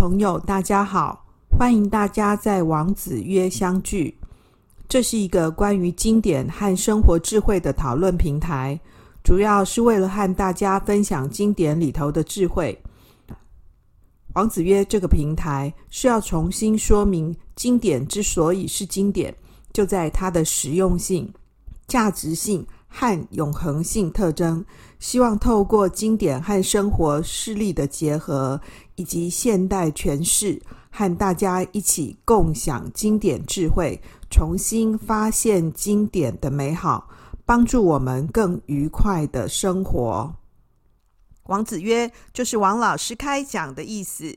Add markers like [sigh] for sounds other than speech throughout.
朋友，大家好，欢迎大家在王子约相聚。这是一个关于经典和生活智慧的讨论平台，主要是为了和大家分享经典里头的智慧。王子约这个平台是要重新说明经典之所以是经典，就在它的实用性、价值性和永恒性特征。希望透过经典和生活事例的结合，以及现代诠释，和大家一起共享经典智慧，重新发现经典的美好，帮助我们更愉快的生活。王子曰就是王老师开讲的意思。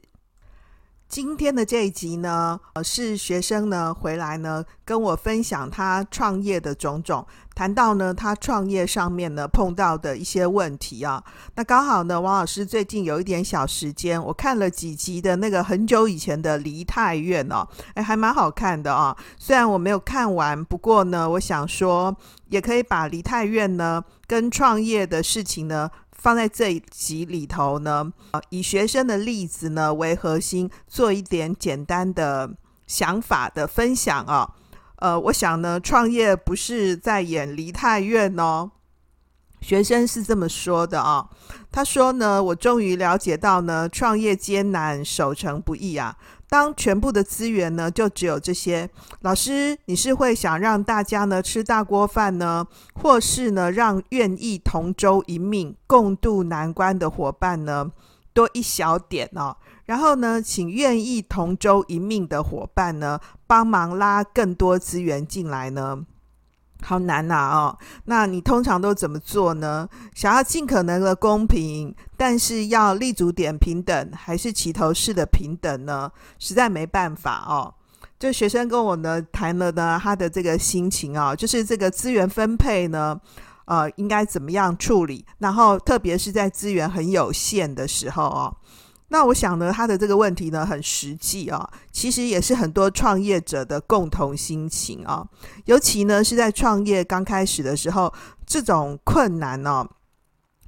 今天的这一集呢，呃，是学生呢回来呢跟我分享他创业的种种，谈到呢他创业上面呢碰到的一些问题啊。那刚好呢，王老师最近有一点小时间，我看了几集的那个很久以前的《梨泰院》哦，哎，还蛮好看的啊。虽然我没有看完，不过呢，我想说也可以把《梨泰院》呢跟创业的事情呢。放在这一集里头呢，呃以学生的例子呢为核心，做一点简单的想法的分享啊。呃，我想呢，创业不是在演梨泰院哦。学生是这么说的啊，他说呢，我终于了解到呢，创业艰难，守成不易啊。当全部的资源呢，就只有这些。老师，你是会想让大家呢吃大锅饭呢，或是呢让愿意同舟一命、共度难关的伙伴呢多一小点哦？然后呢，请愿意同舟一命的伙伴呢帮忙拉更多资源进来呢？好难呐！哦，那你通常都怎么做呢？想要尽可能的公平，但是要立足点平等，还是齐头式的平等呢？实在没办法哦。就学生跟我呢谈了呢他的这个心情啊，就是这个资源分配呢，呃，应该怎么样处理？然后特别是在资源很有限的时候哦。那我想呢，他的这个问题呢很实际啊，其实也是很多创业者的共同心情啊。尤其呢是在创业刚开始的时候，这种困难呢，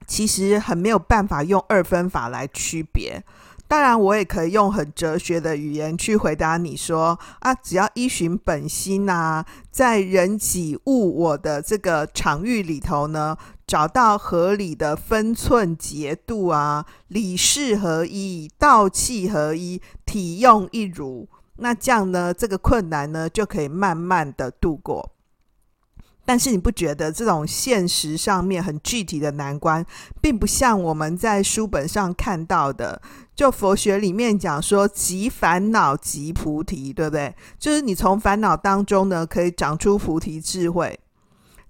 其实很没有办法用二分法来区别。当然，我也可以用很哲学的语言去回答你说啊，只要依循本心呐，在人己物我的这个场域里头呢，找到合理的分寸节度啊，理事合一，道气合一，体用一如，那这样呢，这个困难呢就可以慢慢的度过。但是你不觉得这种现实上面很具体的难关，并不像我们在书本上看到的，就佛学里面讲说，即烦恼即菩提，对不对？就是你从烦恼当中呢，可以长出菩提智慧。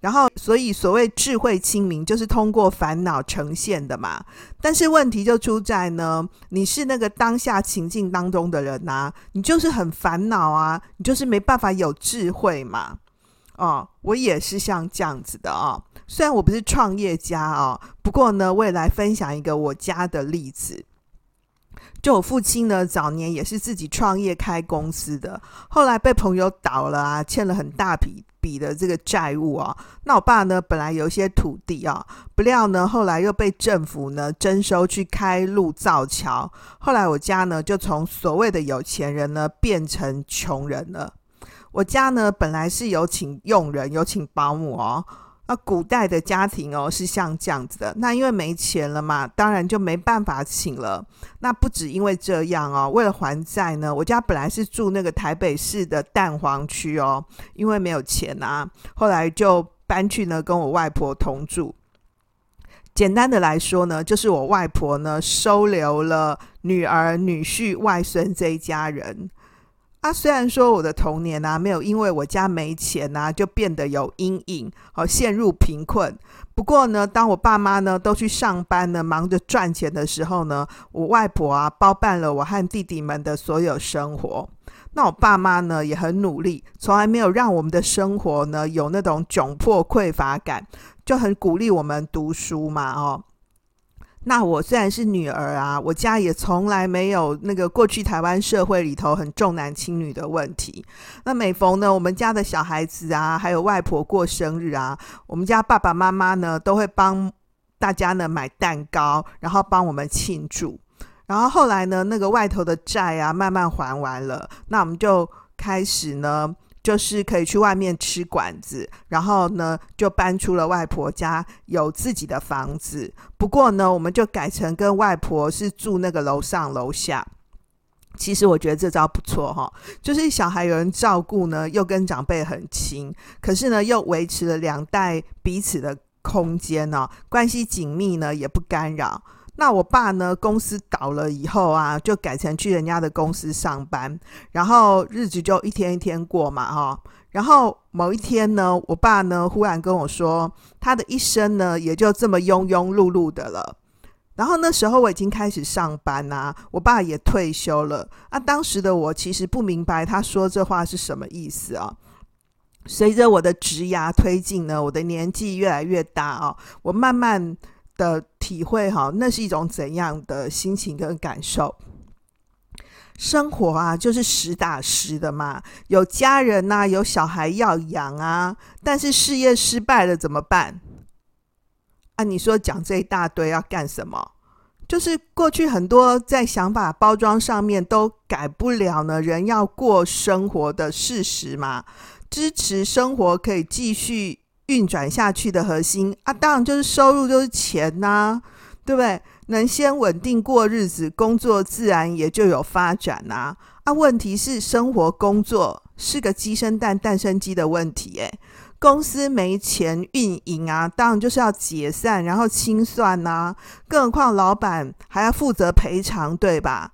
然后，所以所谓智慧清明，就是通过烦恼呈现的嘛。但是问题就出在呢，你是那个当下情境当中的人呐，你就是很烦恼啊，你就是没办法有智慧嘛。哦，我也是像这样子的哦。虽然我不是创业家哦，不过呢，我也来分享一个我家的例子。就我父亲呢，早年也是自己创业开公司的，后来被朋友倒了啊，欠了很大笔笔的这个债务啊。那我爸呢，本来有一些土地啊，不料呢，后来又被政府呢征收去开路造桥。后来我家呢，就从所谓的有钱人呢，变成穷人了。我家呢，本来是有请佣人，有请保姆哦。那古代的家庭哦，是像这样子的。那因为没钱了嘛，当然就没办法请了。那不止因为这样哦，为了还债呢，我家本来是住那个台北市的蛋黄区哦，因为没有钱啊，后来就搬去呢跟我外婆同住。简单的来说呢，就是我外婆呢收留了女儿、女婿、外孙这一家人。他、虽然说我的童年啊，没有因为我家没钱啊，就变得有阴影，好陷入贫困。不过呢，当我爸妈呢都去上班呢，忙着赚钱的时候呢，我外婆啊包办了我和弟弟们的所有生活。那我爸妈呢也很努力，从来没有让我们的生活呢有那种窘迫匮乏感，就很鼓励我们读书嘛，哦。那我虽然是女儿啊，我家也从来没有那个过去台湾社会里头很重男轻女的问题。那每逢呢，我们家的小孩子啊，还有外婆过生日啊，我们家爸爸妈妈呢都会帮大家呢买蛋糕，然后帮我们庆祝。然后后来呢，那个外头的债啊慢慢还完了，那我们就开始呢，就是可以去外面吃馆子，然后呢就搬出了外婆家，有自己的房子。不过呢，我们就改成跟外婆是住那个楼上楼下。其实我觉得这招不错哈，就是小孩有人照顾呢，又跟长辈很亲，可是呢又维持了两代彼此的空间呢，关系紧密呢，也不干扰。那我爸呢，公司倒了以后啊，就改成去人家的公司上班，然后日子就一天一天过嘛哈。然后某一天呢，我爸呢忽然跟我说，他的一生呢也就这么庸庸碌碌的了。然后那时候我已经开始上班啊，我爸也退休了。啊，当时的我其实不明白他说这话是什么意思啊。随着我的职涯推进呢，我的年纪越来越大啊，我慢慢的体会哈，那是一种怎样的心情跟感受。生活啊，就是实打实的嘛，有家人呐，有小孩要养啊，但是事业失败了怎么办？啊，你说讲这一大堆要干什么？就是过去很多在想法包装上面都改不了呢，人要过生活的事实嘛，支持生活可以继续运转下去的核心啊，当然就是收入就是钱呐、啊，对不对？能先稳定过日子，工作自然也就有发展呐、啊。啊，问题是生活工作是个鸡生蛋，蛋生鸡的问题，诶。公司没钱运营啊，当然就是要解散，然后清算呐、更何况老板还要负责赔偿，对吧？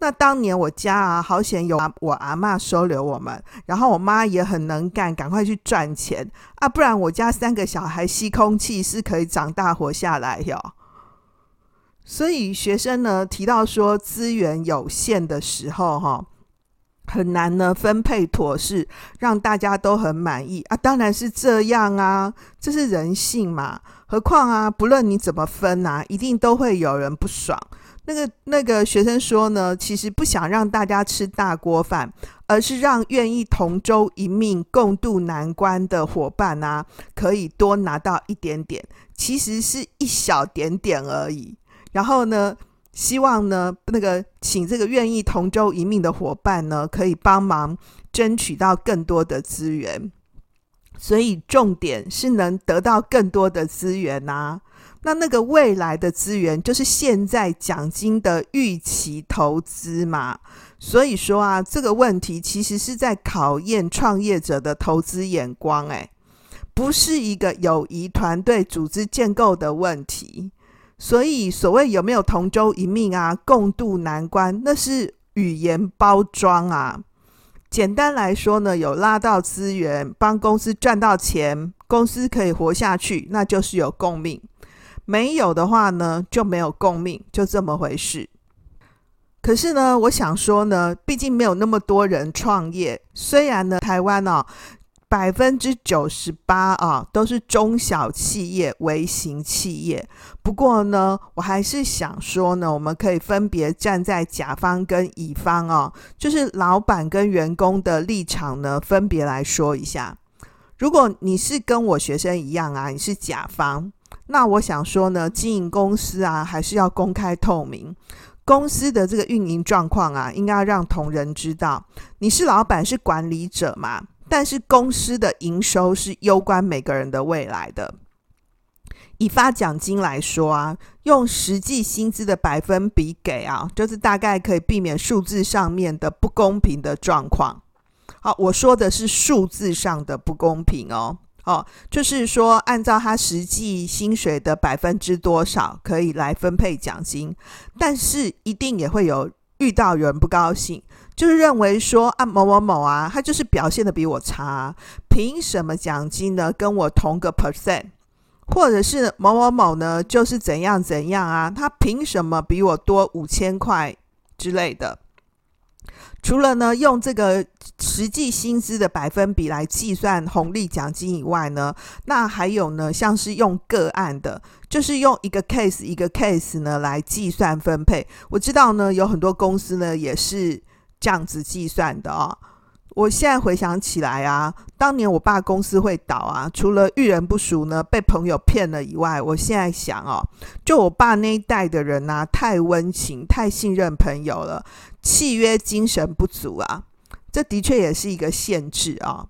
那当年我家啊，好险有我阿妈收留我们，然后我妈也很能干，赶快去赚钱啊，不然我家三个小孩吸空气是可以长大活下来哟。所以学生呢提到说资源有限的时候，哈。很难呢，分配妥适，让大家都很满意啊！当然是这样啊，这是人性嘛。何况啊，不论你怎么分啊，一定都会有人不爽。那个那个学生说呢，其实不想让大家吃大锅饭，而是让愿意同舟一命、共度难关的伙伴啊，可以多拿到一点点，其实是一小点点而已。然后呢，希望呢，那个请这个愿意同舟一命的伙伴呢，可以帮忙争取到更多的资源。所以重点是能得到更多的资源呐、啊。那那个未来的资源，就是现在奖金的预期投资嘛。所以说啊，这个问题其实是在考验创业者的投资眼光，哎，不是一个友谊团队组织建构的问题。所以，所谓有没有同舟一命啊，共度难关，那是语言包装啊。简单来说呢，有拉到资源，帮公司赚到钱，公司可以活下去，那就是有共命。没有的话呢，就没有共命，就这么回事。可是呢，我想说呢，毕竟没有那么多人创业。虽然呢，台湾哦。百分之九十八啊，都是中小企业、微型企业。不过呢，我还是想说呢，我们可以分别站在甲方跟乙方啊，就是老板跟员工的立场呢，分别来说一下。如果你是跟我学生一样啊，你是甲方，那我想说呢，经营公司啊，还是要公开透明，公司的这个运营状况啊，应该要让同仁知道。你是老板，是管理者嘛？但是公司的营收是攸关每个人的未来的。以发奖金来说啊，用实际薪资的百分比给啊，就是大概可以避免数字上面的不公平的状况。好，我说的是数字上的不公平哦。哦，就是说按照他实际薪水的百分之多少可以来分配奖金，但是一定也会有遇到人不高兴。就是认为说啊，某某某啊，他就是表现的比我差，凭什么奖金呢？跟我同个 percent，或者是某某某呢，就是怎样怎样啊，他凭什么比我多五千块之类的？除了呢，用这个实际薪资的百分比来计算红利奖金以外呢，那还有呢，像是用个案的，就是用一个 case 一个 case 呢来计算分配。我知道呢，有很多公司呢也是。这样子计算的哦，我现在回想起来啊，当年我爸公司会倒啊，除了遇人不淑呢，被朋友骗了以外，我现在想哦，就我爸那一代的人啊，太温情，太信任朋友了，契约精神不足啊，这的确也是一个限制啊。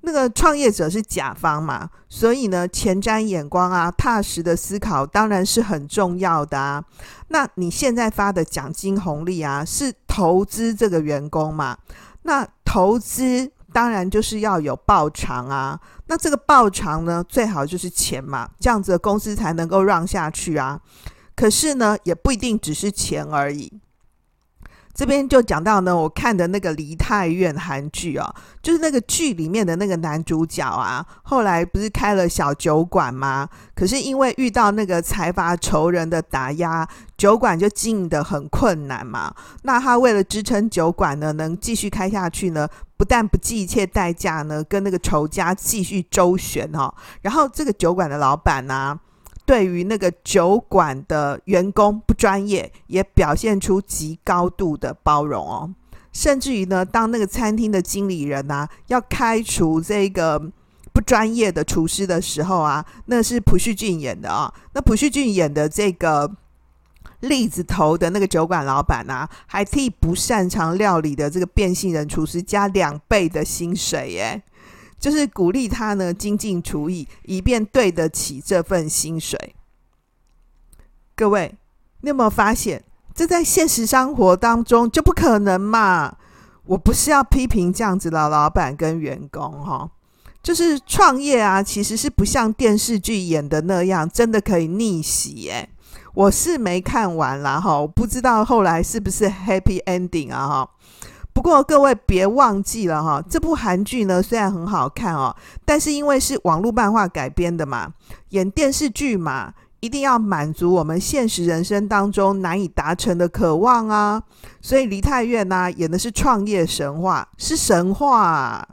那个创业者是甲方嘛，所以呢，前瞻眼光啊，踏实的思考当然是很重要的啊。那你现在发的奖金红利啊，是投资这个员工嘛？那投资当然就是要有报偿啊。那这个报偿呢，最好就是钱嘛，这样子的公司才能够让下去啊。可是呢，也不一定只是钱而已。这边就讲到呢，我看的那个《梨泰院》韩剧哦，就是那个剧里面的那个男主角啊，后来不是开了小酒馆吗？可是因为遇到那个财阀仇人的打压，酒馆就经营得很困难嘛。那他为了支撑酒馆呢，能继续开下去呢，不但不计一切代价呢，跟那个仇家继续周旋、哦。然后这个酒馆的老板呢、对于那个酒馆的员工不专业，也表现出极高度的包容哦。甚至于呢，当那个餐厅的经理人啊，要开除这个不专业的厨师的时候啊，那是朴叙俊演的啊、那朴叙俊演的这个栗子头的那个酒馆老板啊，还替不擅长料理的这个变性人厨师加两倍的薪水耶。就是鼓励他呢精进厨艺，以便对得起这份薪水。各位，你有没有发现，这在现实生活当中就不可能嘛？我不是要批评这样子的老板跟员工哈，就是创业啊，其实是不像电视剧演的那样，真的可以逆袭诶。我是没看完啦哈，我不知道后来是不是 happy ending 啊哈。不过各位别忘记了哈，这部韩剧呢虽然很好看哦，但是因为是网络漫画改编的嘛，演电视剧嘛，一定要满足我们现实人生当中难以达成的渴望啊。所以梨泰院呢演的是创业神话，是神话。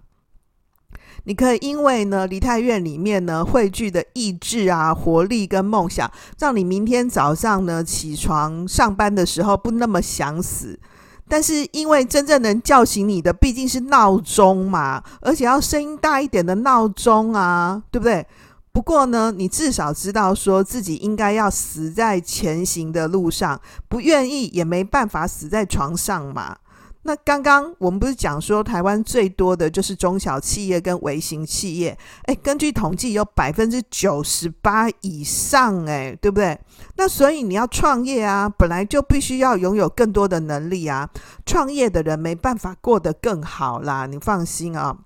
你可以因为呢梨泰院里面呢汇聚的意志啊、活力跟梦想，让你明天早上呢起床上班的时候不那么想死。但是，因为真正能叫醒你的毕竟是闹钟嘛，而且要声音大一点的闹钟啊，对不对？不过呢，你至少知道说自己应该要死在前行的路上，不愿意也没办法死在床上嘛。那刚刚我们不是讲说台湾最多的就是中小企业跟微型企业？哎，根据统计有百分之九十八以上，哎，对不对？那所以你要创业啊，本来就必须要拥有更多的能力啊。创业的人没办法过得更好啦，你放心啊。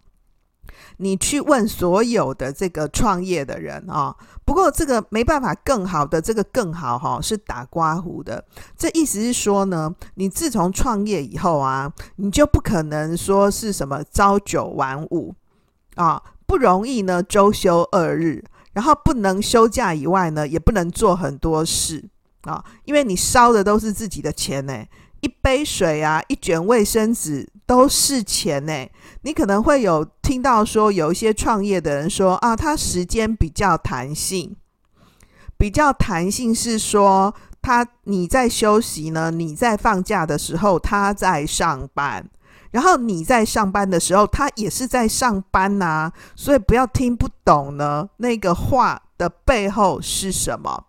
你去问所有的这个创业的人啊，不过这个没办法更好的这个更好哈，是打刮胡的。这意思是说呢，你自从创业以后啊，你就不可能说是什么朝九晚五啊，不容易呢周休二日，然后不能休假以外呢，也不能做很多事啊，因为你烧的都是自己的钱呢。一杯水啊，一卷卫生纸都是钱呢。你可能会有听到说，有一些创业的人说啊，他时间比较弹性，比较弹性是说他你在休息呢，你在放假的时候他在上班，然后你在上班的时候他也是在上班呐。所以不要听不懂呢，那个话的背后是什么？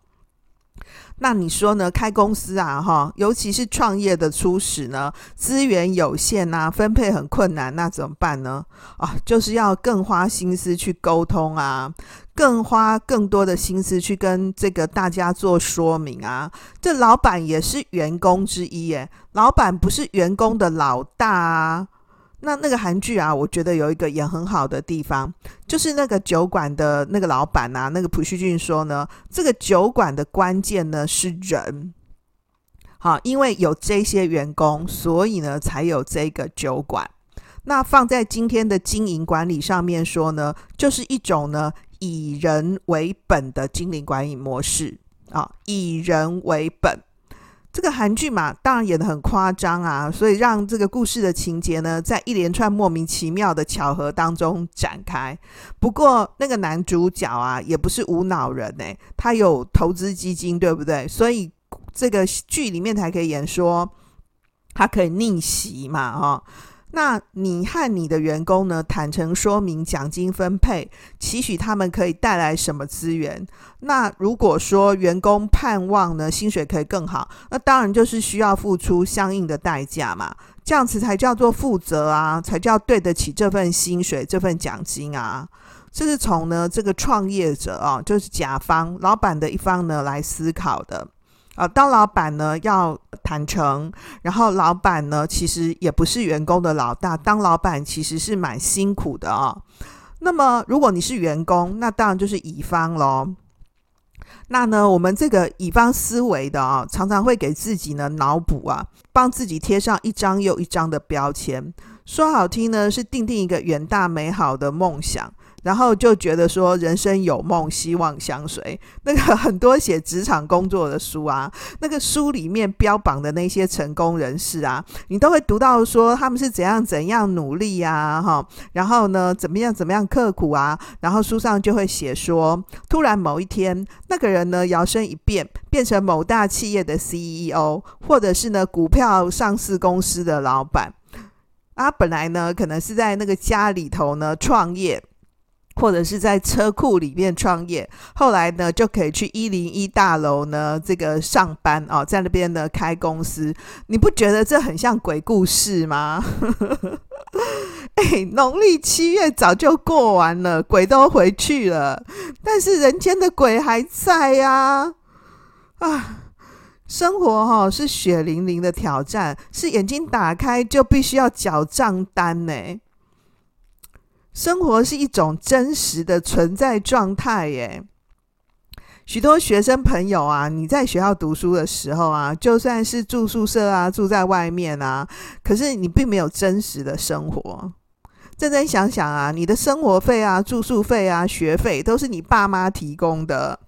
那你说呢？开公司啊，哈，尤其是创业的初始呢，资源有限呐，分配很困难，那怎么办呢？啊，就是要更花心思去沟通啊，更花更多的心思去跟这个大家做说明啊。这老板也是员工之一耶，老板不是员工的老大啊。那那个韩剧啊，我觉得有一个也很好的地方，就是那个酒馆的那个老板啊，那个朴叙俊说呢，这个酒馆的关键呢是人，好，因为有这些员工，所以呢才有这个酒馆。那放在今天的经营管理上面说呢，就是一种呢以人为本的经营管理模式啊，以人为本。这个韩剧嘛，当然演的很夸张啊，所以让这个故事的情节呢，在一连串莫名其妙的巧合当中展开。不过那个男主角啊，也不是无脑人哎，他有投资基金，对不对？所以这个剧里面才可以演说他可以逆袭嘛，哈。那你和你的员工呢，坦诚说明奖金分配，期许他们可以带来什么资源。那如果说员工盼望呢，薪水可以更好，那当然就是需要付出相应的代价嘛。这样子才叫做负责啊，才叫对得起这份薪水、这份奖金啊。这是从呢这个创业者啊，就是甲方老板的一方呢来思考的。啊，当老板呢要坦诚，然后老板呢其实也不是员工的老大，当老板其实是蛮辛苦的啊。那么如果你是员工，那当然就是乙方喽。那呢，我们这个乙方思维的啊，常常会给自己呢脑补啊，帮自己贴上一张又一张的标签。说好听呢，是订定一个远大美好的梦想。然后就觉得说人生有梦，希望相随。那个很多写职场工作的书啊，[laughs] 那个书里面标榜的那些成功人士啊，你都会读到说他们是怎样怎样努力啊，哈，然后呢怎么样怎么样刻苦啊，然后书上就会写说，突然某一天那个人呢摇身一变，变成某大企业的 CEO，或者是呢股票上市公司的老板啊，本来呢可能是在那个家里头呢创业。或者是在车库里面创业，后来呢就可以去一零一大楼呢这个上班哦，在那边呢开公司，你不觉得这很像鬼故事吗？[laughs] 哎，农历七月早就过完了，鬼都回去了，但是人间的鬼还在呀！啊，生活哈、哦、是血淋淋的挑战，是眼睛打开就必须要缴账单呢。生活是一种真实的存在状态耶。许多学生朋友啊，你在学校读书的时候啊，就算是住宿舍啊，住在外面啊，可是你并没有真实的生活。认真想想啊，你的生活费啊、住宿费啊、学费都是你爸妈提供的。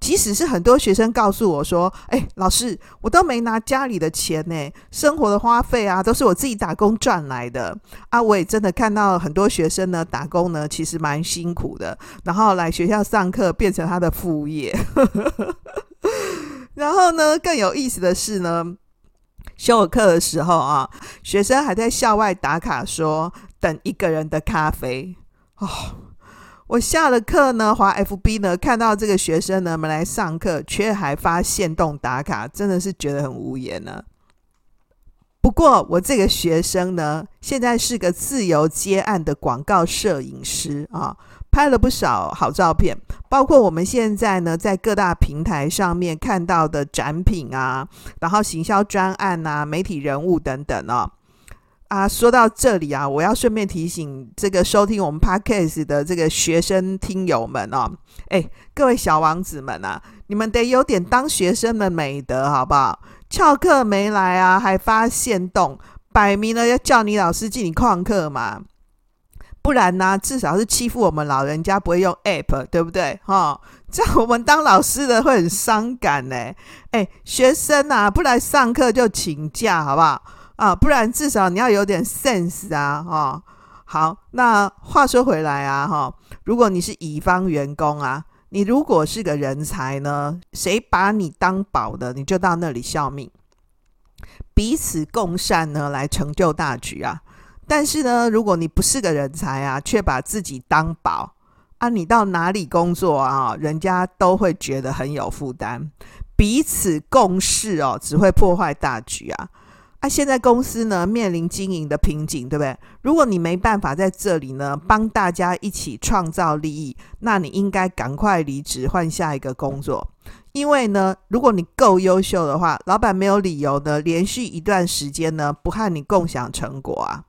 即使是很多学生告诉我说：“哎，老师，我都没拿家里的钱呢，生活的花费啊，都是我自己打工赚来的。”啊，我也真的看到很多学生呢，打工呢，其实蛮辛苦的，然后来学校上课变成他的副业。[laughs] 然后呢，更有意思的是呢，修课的时候啊，学生还在校外打卡说等一个人的咖啡哦。我下了课呢，滑 FB 呢，看到这个学生呢们来上课，却还发现动打卡，真的是觉得很无言呢。不过我这个学生呢，现在是个自由接案的广告摄影师啊，拍了不少好照片，包括我们现在呢在各大平台上面看到的展品啊，然后行销专案啊，媒体人物等等啊。啊，说到这里啊，我要顺便提醒这个收听我们 Podcast 的这个学生听友们哦，哎，各位小王子们啊，你们得有点当学生的美德，好不好？翘课没来啊，还发现动，摆明了要叫你老师进你旷课嘛，不然呢、至少是欺负我们老人家不会用 App，对不对？哈、哦，这样我们当老师的会很伤感呢。哎，学生啊，不来上课就请假，好不好？啊，不然至少你要有点 sense 啊，哈、哦。好，那话说回来啊，哈、如果你是乙方员工啊，你如果是个人才呢，谁把你当宝的，你就到那里效命，彼此共善呢，来成就大局啊。但是呢，如果你不是个人才啊，却把自己当宝啊，你到哪里工作啊，人家都会觉得很有负担。彼此共事哦，只会破坏大局啊。啊，现在公司呢面临经营的瓶颈，对不对？如果你没办法在这里呢帮大家一起创造利益，那你应该赶快离职换下一个工作。因为呢，如果你够优秀的话，老板没有理由呢连续一段时间呢不和你共享成果啊。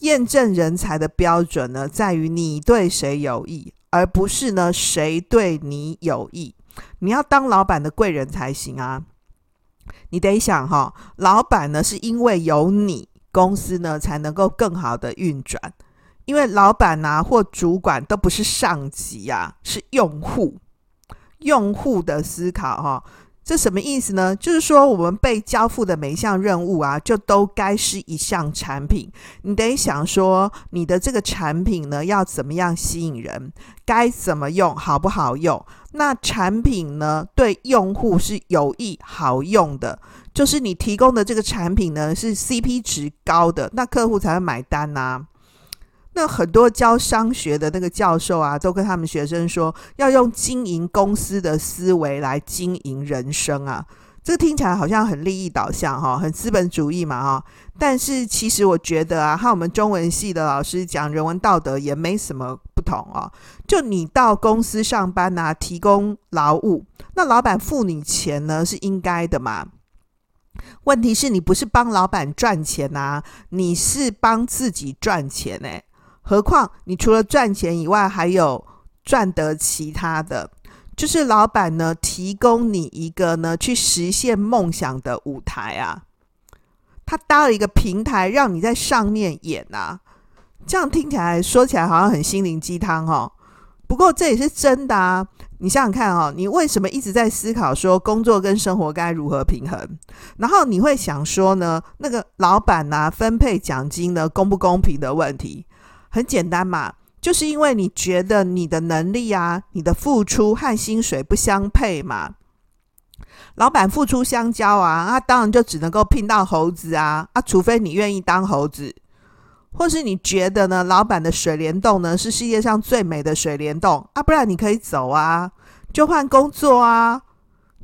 验证人才的标准呢，在于你对谁有益，而不是呢谁对你有益。你要当老板的贵人才行啊。你得想哈，老板呢是因为有你，公司呢才能够更好的运转。因为老板呐或主管都不是上级呀，是用户。用户的思考哈，这什么意思呢？就是说，我们被交付的每一项任务啊，就都该是一项产品。你得想说，你的这个产品呢，要怎么样吸引人？该怎么用？好不好用？那产品呢，对用户是有益、好用的，就是你提供的这个产品呢，是 CP 值高的，那客户才会买单呐。那很多教商学的那个教授啊，都跟他们学生说，要用经营公司的思维来经营人生啊。这个听起来好像很利益导向哈，很资本主义嘛哈。但是其实我觉得啊，和我们中文系的老师讲人文道德也没什么同啊。就你到公司上班啊，提供劳务，那老板付你钱呢，是应该的嘛。问题是你不是帮老板赚钱啊，你是帮自己赚钱哎。何况，你除了赚钱以外，还有赚得其他的，就是老板呢提供你一个呢去实现梦想的舞台啊，他搭了一个平台让你在上面演啊，这样听起来说起来好像很心灵鸡汤哦。不过这也是真的啊，你想想看哦，你为什么一直在思考说工作跟生活该如何平衡？然后你会想说呢，那个老板呢、啊、分配奖金呢公不公平的问题？很简单嘛，就是因为你觉得你的能力啊、你的付出和薪水不相配嘛。老板付出相交啊，那当然就只能够聘到猴子啊啊，除非你愿意当猴子，或是你觉得呢，老板的水帘洞呢是世界上最美的水帘洞啊，不然你可以走啊，就换工作啊，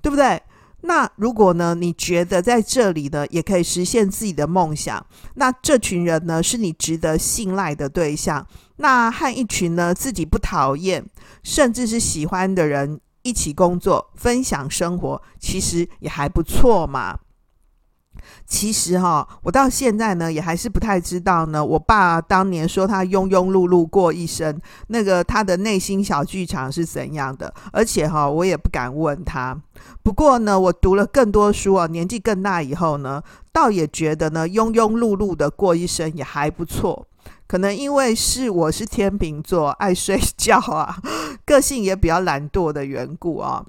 对不对？那如果呢，你觉得在这里呢，也可以实现自己的梦想，那这群人呢，是你值得信赖的对象。那和一群呢，自己不讨厌，甚至是喜欢的人一起工作，分享生活，其实也还不错嘛。其实哈，我到现在呢，也还是不太知道呢。我爸当年说他庸庸碌碌过一生，那个他的内心小剧场是怎样的？而且哈，我也不敢问他。不过呢，我读了更多书啊，年纪更大以后呢，倒也觉得呢，庸庸碌碌的过一生也还不错。可能因为是我是天秤座，爱睡觉啊，[laughs] 个性也比较懒惰的缘故啊。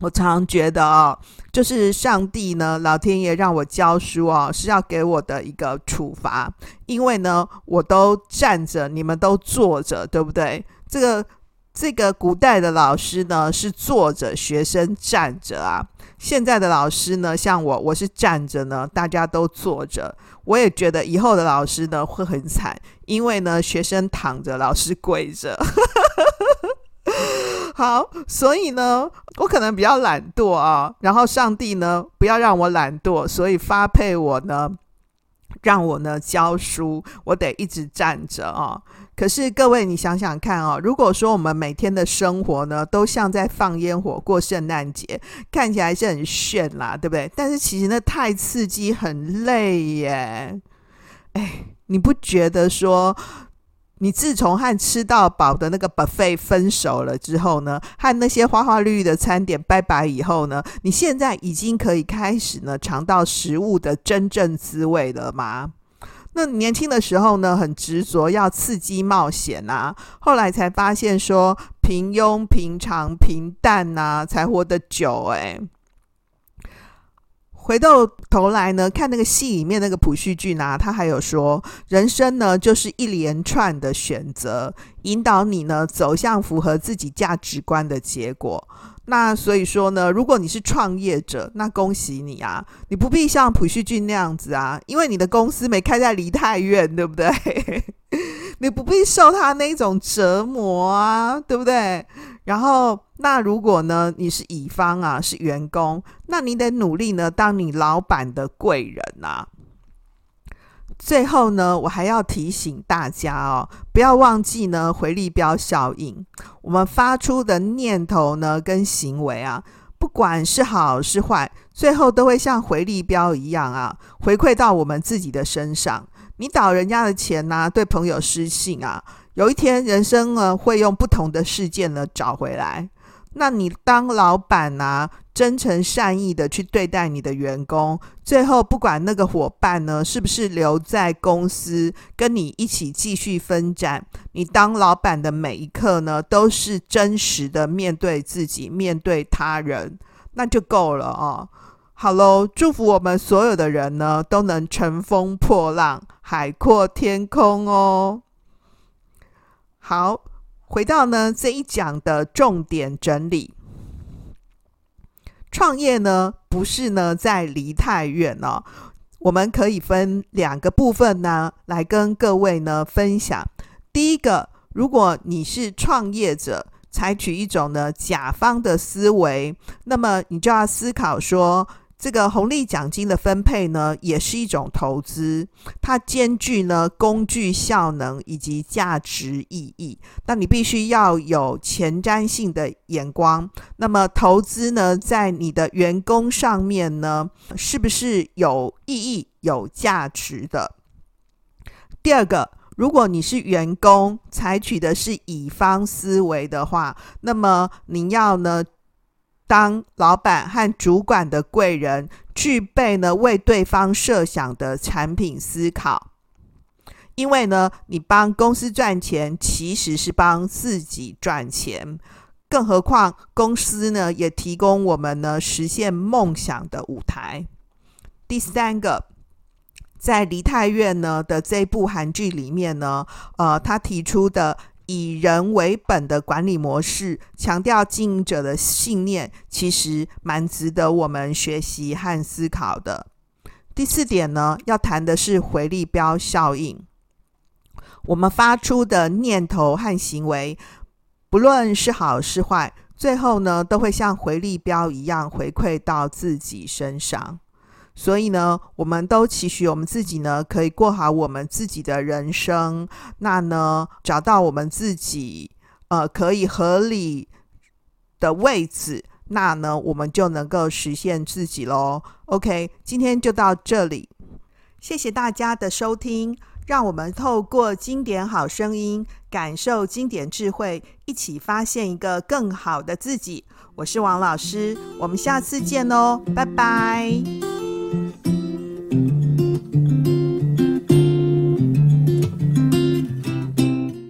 我常常觉得啊，就是上帝呢，老天爷让我教书啊，是要给我的一个处罚，因为呢，我都站着，你们都坐着，对不对？这个这个古代的老师呢是坐着，学生站着啊。现在的老师呢，像我，我是站着呢，大家都坐着。我也觉得以后的老师呢会很惨，因为呢，学生躺着，老师跪着。[laughs] [laughs] 好，所以呢，我可能比较懒惰啊，然后上帝呢，不要让我懒惰，所以发配我呢，让我呢教书，我得一直站着啊。可是各位，你想想看啊，如果说我们每天的生活呢，都像在放烟火过圣诞节，看起来是很炫啦，对不对？但是其实那太刺激，很累耶。哎，你不觉得说？你自从和吃到饱的那个 buffet 分手了之后呢，和那些花花绿绿的餐点拜拜以后呢，你现在已经可以开始呢尝到食物的真正滋味了吗？那年轻的时候呢，很执着要刺激冒险啊，后来才发现说平庸、平常、平淡啊，才活得久哎。回到头来呢，看那个戏里面那个普叙俊啊，他还有说，人生呢就是一连串的选择，引导你呢走向符合自己价值观的结果。那所以说呢，如果你是创业者，那恭喜你啊，你不必像普叙俊那样子啊，因为你的公司没开在梨泰院，对不对？[laughs] 你不必受他那种折磨啊，对不对？然后，那如果呢，你是乙方啊，是员工，那你得努力呢，当你老板的贵人啊。最后呢，我还要提醒大家哦，不要忘记呢，回力标效应。我们发出的念头呢，跟行为啊，不管是好是坏，最后都会像回力标一样啊，回馈到我们自己的身上。你倒人家的钱呐、啊，对朋友失信啊，有一天人生呢会用不同的事件呢找回来。那你当老板啊，真诚善意的去对待你的员工，最后不管那个伙伴呢是不是留在公司跟你一起继续奋战，你当老板的每一刻呢，都是真实的面对自己，面对他人。那就够了哦。好喽，祝福我们所有的人呢，都能乘风破浪，海阔天空哦。好，回到呢这一讲的重点整理。创业呢，不是呢在离太远哦。我们可以分两个部分呢，来跟各位呢分享。第一个，如果你是创业者，采取一种呢甲方的思维，那么你就要思考说，这个红利奖金的分配呢，也是一种投资，它兼具呢工具效能以及价值意义。那你必须要有前瞻性的眼光。那么投资呢，在你的员工上面呢，是不是有意义、有价值的？第二个，如果你是员工，采取的是乙方思维的话，那么你要呢，当老板和主管的贵人，具备呢为对方设想的产品思考，因为呢，你帮公司赚钱，其实是帮自己赚钱，更何况公司呢也提供我们呢实现梦想的舞台。第三个，在梨泰院呢的这部韩剧里面呢，呃，他提出的。以人为本的管理模式，强调经营者的信念，其实蛮值得我们学习和思考的。第四点呢，要谈的是回力镖效应。我们发出的念头和行为，不论是好是坏，最后呢，都会像回力镖一样回馈到自己身上。所以呢，我们都期许我们自己呢，可以过好我们自己的人生。那呢，找到我们自己呃可以合理的位置，那呢，我们就能够实现自己喽。OK，今天就到这里，谢谢大家的收听。让我们透过经典好声音，感受经典智慧，一起发现一个更好的自己。我是王老师，我们下次见哦，拜拜。